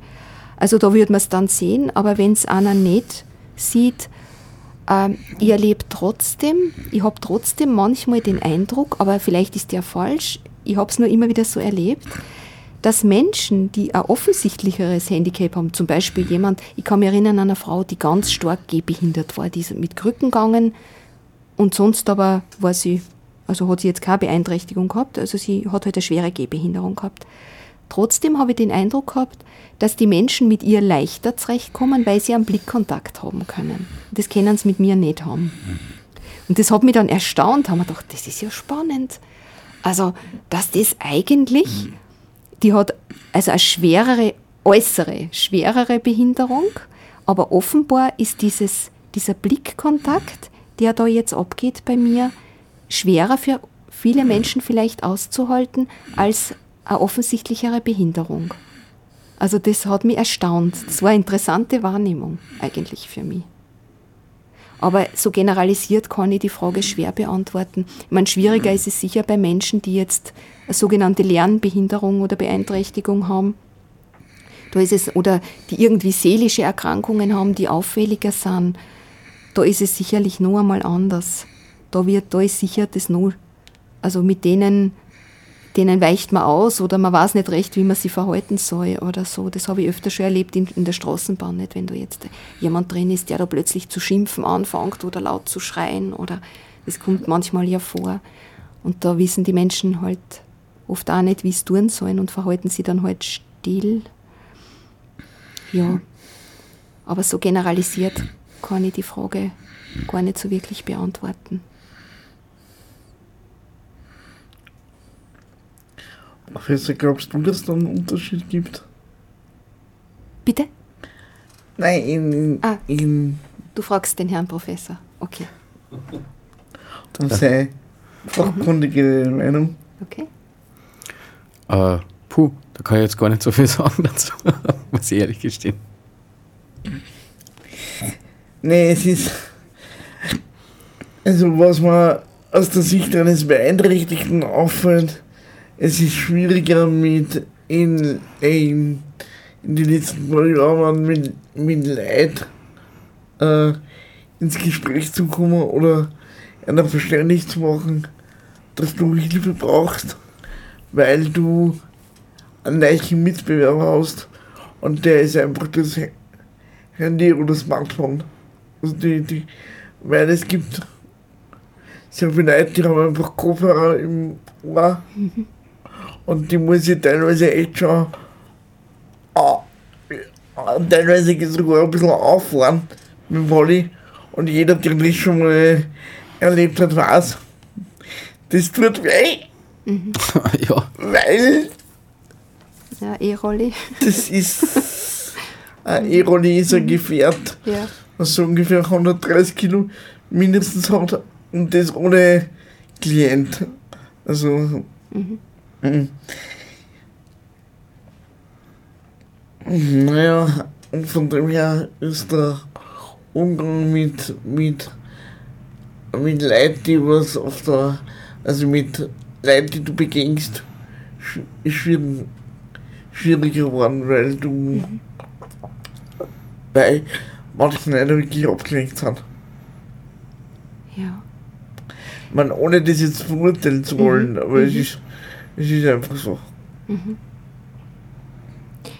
D: Also da würde man es dann sehen, aber wenn es einer nicht sieht, ähm, ich erlebe trotzdem, ich habe trotzdem manchmal den Eindruck, aber vielleicht ist der falsch, ich habe es nur immer wieder so erlebt, dass Menschen, die ein offensichtlicheres Handicap haben, zum Beispiel jemand, ich kann mich erinnern an eine Frau, die ganz stark gehbehindert war, die ist mit Krücken gegangen und sonst aber war sie, also hat sie jetzt keine Beeinträchtigung gehabt, also sie hat halt eine schwere Gehbehinderung gehabt. Trotzdem habe ich den Eindruck gehabt, dass die Menschen mit ihr leichter zurechtkommen, weil sie einen Blickkontakt haben können. Das können sie mit mir nicht haben. Und das hat mich dann erstaunt, haben wir gedacht, das ist ja spannend. Also, dass das eigentlich, die hat also eine schwerere, äußere, schwerere Behinderung, aber offenbar ist dieses, dieser Blickkontakt, der da jetzt abgeht bei mir, schwerer für viele Menschen vielleicht auszuhalten als eine offensichtlichere Behinderung. Also das hat mich erstaunt. Das war eine interessante Wahrnehmung eigentlich für mich. Aber so generalisiert kann ich die Frage schwer beantworten. Ich meine, schwieriger ist es sicher bei Menschen, die jetzt eine sogenannte Lernbehinderung oder Beeinträchtigung haben. Da ist es, oder die irgendwie seelische Erkrankungen haben, die auffälliger sind. Da ist es sicherlich noch einmal anders. Da wird, da ist sicher das noch, also mit denen denen weicht man aus oder man weiß nicht recht, wie man sich verhalten soll oder so. Das habe ich öfter schon erlebt in, in der Straßenbahn, nicht wenn da jetzt jemand drin ist, der da plötzlich zu schimpfen anfängt oder laut zu schreien oder das kommt manchmal ja vor. Und da wissen die Menschen halt oft auch nicht, wie es tun sollen und verhalten sie dann halt still. Ja, aber so generalisiert kann ich die Frage gar nicht so wirklich beantworten.
E: Professor, glaubst du, dass da einen Unterschied gibt?
D: Bitte?
E: Nein, in, in,
D: Ah.
E: in
D: Du fragst den Herrn Professor. Okay,
E: der sei fachkundige Meinung.
D: okay.
B: Äh, puh, da kann ich jetzt gar nicht so viel [laughs] sagen dazu, muss ich ehrlich gestehen.
E: Nee, es ist. Also, was mir aus der Sicht eines Beeinträchtigten auffällt, es ist schwieriger mit in, in, in den letzten paar Jahren mit, mit Leid äh, ins Gespräch zu kommen oder einer verständlich zu machen, dass du Hilfe brauchst, weil du einen leichten Mitbewerber hast und der ist einfach das Handy oder Smartphone. Also die, die, weil es gibt sehr viele Leute, die haben einfach Kopfhörer im Ohr. Und die muss ich teilweise echt schon ah, ah, teilweise sogar ein bisschen auffahren mit dem Volley. Und jeder, der das schon mal erlebt hat, weiß, das tut weh, [laughs]
B: ja,
E: weil
D: Ja, E-Rolli.
E: das ist [laughs] ein E-Rolli ist ein Gefährt,
D: Ja.
E: Was so ungefähr 130 Kilo mindestens hat und das ohne Klient. Also. Mhm. Naja, und von dem her ist der Umgang mit, mit, mit Leuten, die was auf der, also mit Leuten, die du begegnest, ist schwierig, schwieriger geworden, weil du bei manchen wirklich abgelenkt sind.
D: Ja.
E: Man, ohne das jetzt verurteilen zu wollen, aber es ist, es ist einfach so.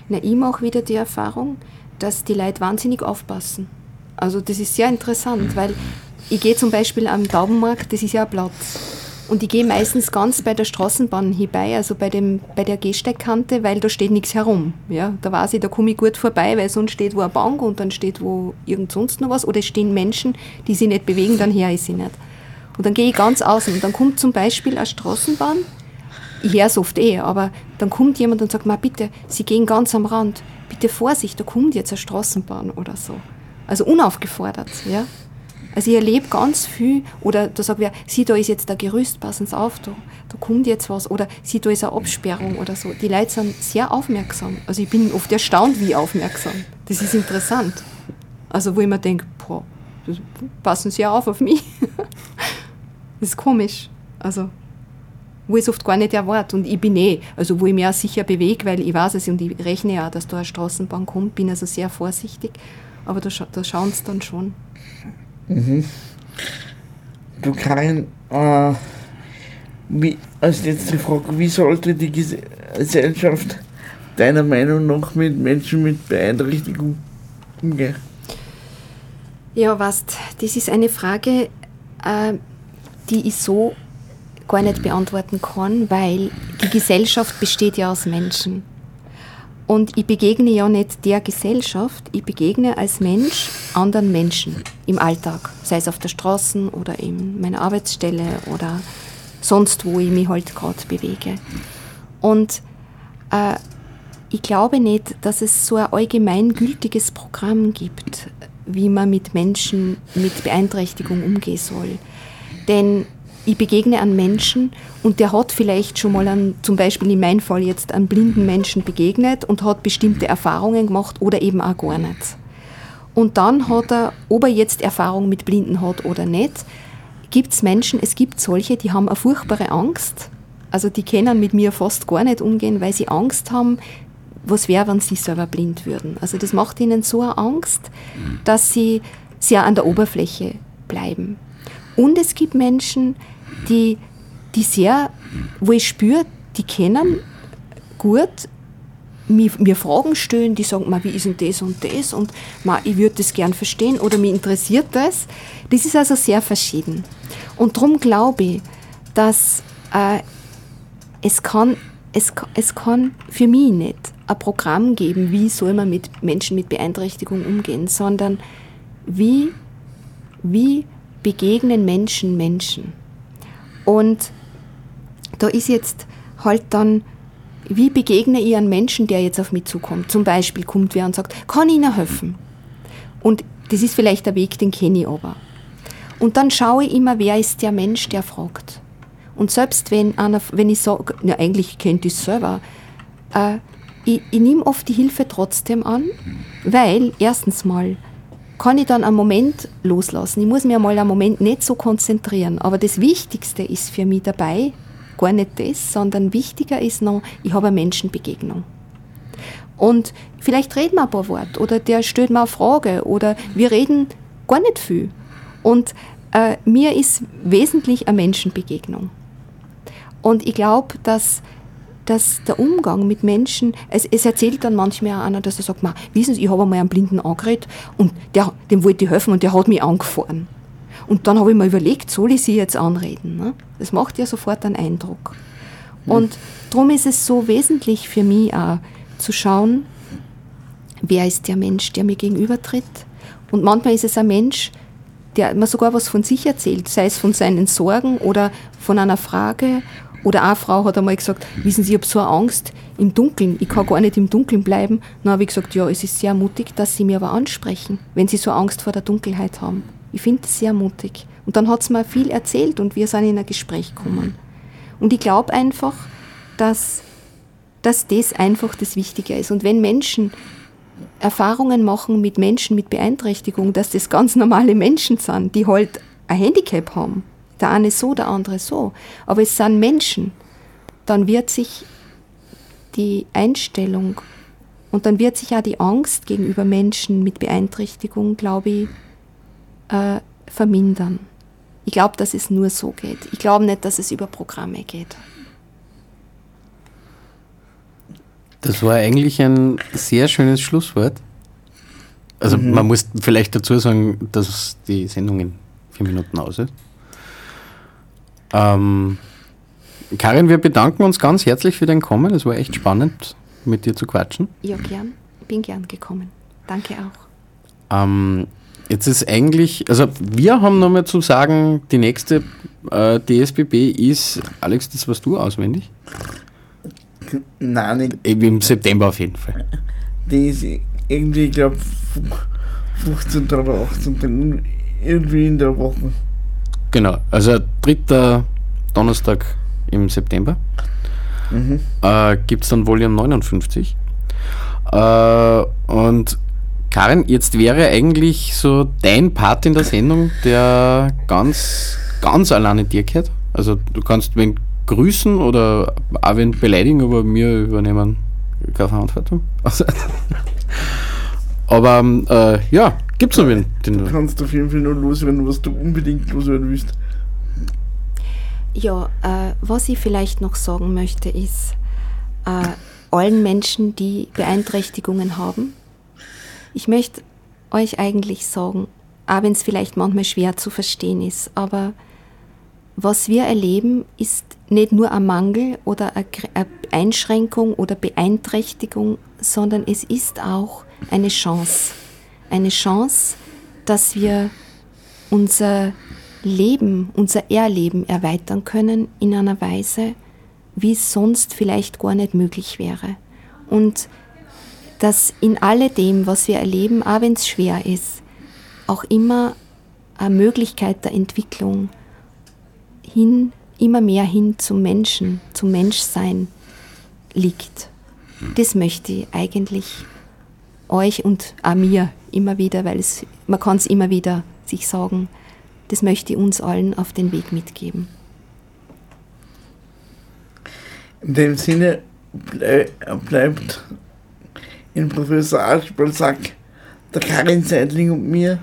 D: Na, ich mache wieder die Erfahrung, dass die Leute wahnsinnig aufpassen. Also das ist sehr interessant, weil ich gehe zum Beispiel am Taubenmarkt, das ist ja ein Platz. Und ich gehe meistens ganz bei der Straßenbahn hierbei, also bei, dem, bei der Gehsteiggkante, weil da steht nichts herum. Ja, da weiß ich, da komme ich gut vorbei, weil sonst steht wo eine Bank und dann steht wo irgend sonst noch was. Oder es stehen Menschen, die sich nicht bewegen, dann her ich sie nicht. Und dann gehe ich ganz außen und dann kommt zum Beispiel eine Straßenbahn. Ich höre es oft eh, aber dann kommt jemand und sagt, Ma, bitte, Sie gehen ganz am Rand. Bitte Vorsicht, da kommt jetzt eine Straßenbahn oder so. Also unaufgefordert, ja. Also ich erlebe ganz viel, oder da sagt wer, sieh, da ist jetzt ein Gerüst, passen Sie auf, da, da kommt jetzt was, oder sieh, da ist eine Absperrung oder so. Die Leute sind sehr aufmerksam. Also ich bin oft erstaunt, wie aufmerksam. Das ist interessant. Also wo ich mir denke, boah, passen Sie auf auf mich. [laughs] das ist komisch. Also wo ich es oft gar nicht erwarte. Und ich bin eh, also wo ich mich auch sicher bewege, weil ich weiß es und ich rechne ja, dass da eine Straßenbahn kommt, bin also sehr vorsichtig. Aber da, scha da schauen sie dann schon.
E: Mhm. Du Karin, äh, wie, als letzte Frage, wie sollte die Gesellschaft deiner Meinung nach mit Menschen mit Beeinträchtigung umgehen?
D: Ja, was, das ist eine Frage, äh, die ich so gar nicht beantworten kann, weil die Gesellschaft besteht ja aus Menschen. Und ich begegne ja nicht der Gesellschaft, ich begegne als Mensch anderen Menschen im Alltag, sei es auf der Straße oder in meiner Arbeitsstelle oder sonst, wo ich mich halt gerade bewege. Und äh, ich glaube nicht, dass es so ein allgemeingültiges Programm gibt, wie man mit Menschen mit Beeinträchtigung umgehen soll. Denn ich begegne einen Menschen und der hat vielleicht schon mal an, zum Beispiel in meinem Fall jetzt einen blinden Menschen begegnet und hat bestimmte Erfahrungen gemacht oder eben auch gar nicht. Und dann hat er, ob er jetzt Erfahrung mit Blinden hat oder nicht, gibt es Menschen, es gibt solche, die haben eine furchtbare Angst. Also die können mit mir fast gar nicht umgehen, weil sie Angst haben, was wäre, wenn sie selber blind würden. Also das macht ihnen so eine Angst, dass sie sehr an der Oberfläche bleiben. Und es gibt Menschen, die, die sehr, wo ich spüre, die kennen gut, mir, mir Fragen stellen, die sagen, wie ist denn das und das und ich würde das gern verstehen oder mich interessiert das. Das ist also sehr verschieden. Und darum glaube ich, dass äh, es, kann, es, es kann für mich nicht ein Programm geben, wie soll man mit Menschen mit Beeinträchtigung umgehen, sondern wie, wie begegnen Menschen Menschen. Und da ist jetzt halt dann, wie begegne ich einem Menschen, der jetzt auf mich zukommt? Zum Beispiel kommt wer und sagt, kann ich Ihnen helfen? Und das ist vielleicht der Weg, den kenne ich aber. Und dann schaue ich immer, wer ist der Mensch, der fragt. Und selbst wenn, einer, wenn ich sage, ja, eigentlich kennt ich es selber, äh, ich, ich nehme oft die Hilfe trotzdem an, weil erstens mal kann ich dann einen Moment loslassen. Ich muss mir mal einen Moment nicht so konzentrieren. Aber das Wichtigste ist für mich dabei gar nicht das, sondern wichtiger ist noch, ich habe eine Menschenbegegnung. Und vielleicht reden wir ein paar Worte oder der stellt mir eine Frage oder wir reden gar nicht viel. Und äh, mir ist wesentlich eine Menschenbegegnung. Und ich glaube, dass dass der Umgang mit Menschen, es, es erzählt dann manchmal auch einer, dass er sagt, wissen Sie, ich habe einmal einen Blinden angeredet und der, dem wollte ich helfen und der hat mich angefahren. Und dann habe ich mir überlegt, soll ich sie jetzt anreden? Ne? Das macht ja sofort einen Eindruck. Und darum ist es so wesentlich für mich auch zu schauen, wer ist der Mensch, der mir gegenübertritt. Und manchmal ist es ein Mensch, der mir sogar was von sich erzählt, sei es von seinen Sorgen oder von einer Frage oder eine Frau hat einmal gesagt, wissen Sie, ich habe so eine Angst im Dunkeln, ich kann gar nicht im Dunkeln bleiben. Dann habe ich gesagt, ja, es ist sehr mutig, dass Sie mir aber ansprechen, wenn Sie so Angst vor der Dunkelheit haben. Ich finde das sehr mutig. Und dann hat sie mir viel erzählt und wir sind in ein Gespräch gekommen. Und ich glaube einfach, dass, dass das einfach das Wichtige ist. Und wenn Menschen Erfahrungen machen mit Menschen mit Beeinträchtigung, dass das ganz normale Menschen sind, die halt ein Handicap haben, der eine so, der andere so. Aber es sind Menschen. Dann wird sich die Einstellung und dann wird sich auch die Angst gegenüber Menschen mit Beeinträchtigung, glaube ich, äh, vermindern. Ich glaube, dass es nur so geht. Ich glaube nicht, dass es über Programme geht.
B: Das war eigentlich ein sehr schönes Schlusswort. Also mhm. man muss vielleicht dazu sagen, dass die Sendung in vier Minuten aus ist. Ähm, Karin, wir bedanken uns ganz herzlich für dein Kommen. Es war echt spannend, mit dir zu quatschen.
D: Ja, gern. Bin gern gekommen. Danke auch.
B: Ähm, jetzt ist eigentlich, also wir haben nochmal zu sagen, die nächste äh, DSBB ist, Alex, das warst du auswendig?
E: Nein, nicht.
B: Eben Im September auf jeden Fall.
E: Die ist irgendwie, ich glaube, 15. oder 18. Irgendwie in der Woche.
B: Genau, also dritter Donnerstag im September
E: Mhm.
B: äh, gibt es dann Volume 59. Äh, und Karin, jetzt wäre eigentlich so dein Part in der Sendung, der ganz, ganz alleine dir gehört. Also du kannst wen grüßen oder auch wen beleidigen, aber wir übernehmen keine Verantwortung. [laughs] Also, aber ähm, äh, ja, gibt's noch wen? Den
E: Du
B: du
E: kannst auf jeden Fall nur loswerden, was du unbedingt loswerden willst.
D: Ja, äh, was ich vielleicht noch sagen möchte, ist, äh, allen Menschen, die Beeinträchtigungen haben, ich möchte euch eigentlich sagen, auch wenn es vielleicht manchmal schwer zu verstehen ist, aber was wir erleben, ist nicht nur ein Mangel oder eine Einschränkung oder Beeinträchtigung, sondern es ist auch eine Chance. Eine Chance, dass wir unser Leben, unser Erleben erweitern können in einer Weise, wie es sonst vielleicht gar nicht möglich wäre. Und dass in alledem, was wir erleben, auch wenn es schwer ist, auch immer eine Möglichkeit der Entwicklung hin, immer mehr hin zum Menschen, zum Menschsein liegt. Das möchte ich eigentlich euch und auch mir immer wieder, weil es, man kann es immer wieder sich sagen, das möchte ich uns allen auf den Weg mitgeben.
E: In dem Sinne blei bleibt in Professor Aschbalsack, der Karin Seidling und mir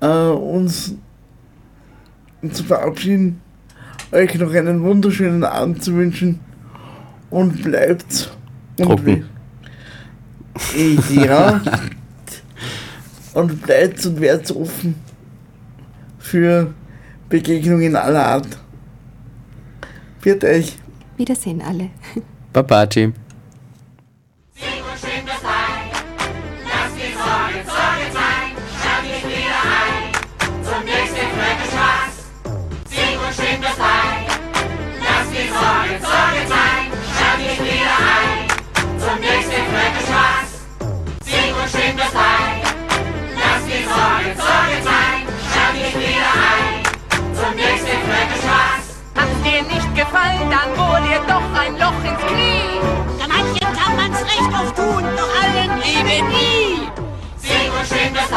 E: äh, uns zu verabschieden, euch noch einen wunderschönen Abend zu wünschen und bleibt
B: Trocken.
E: Und, [laughs] ja. und bleibt und werdet offen für Begegnungen aller Art. Wird euch.
D: Wiedersehen alle.
B: Baba, Jim.
J: Fall, dann wohl ihr doch ein Loch ins Knie. Dann halt manchen kann man's Recht auf tun, doch allen liebe nie. Seht nur schön das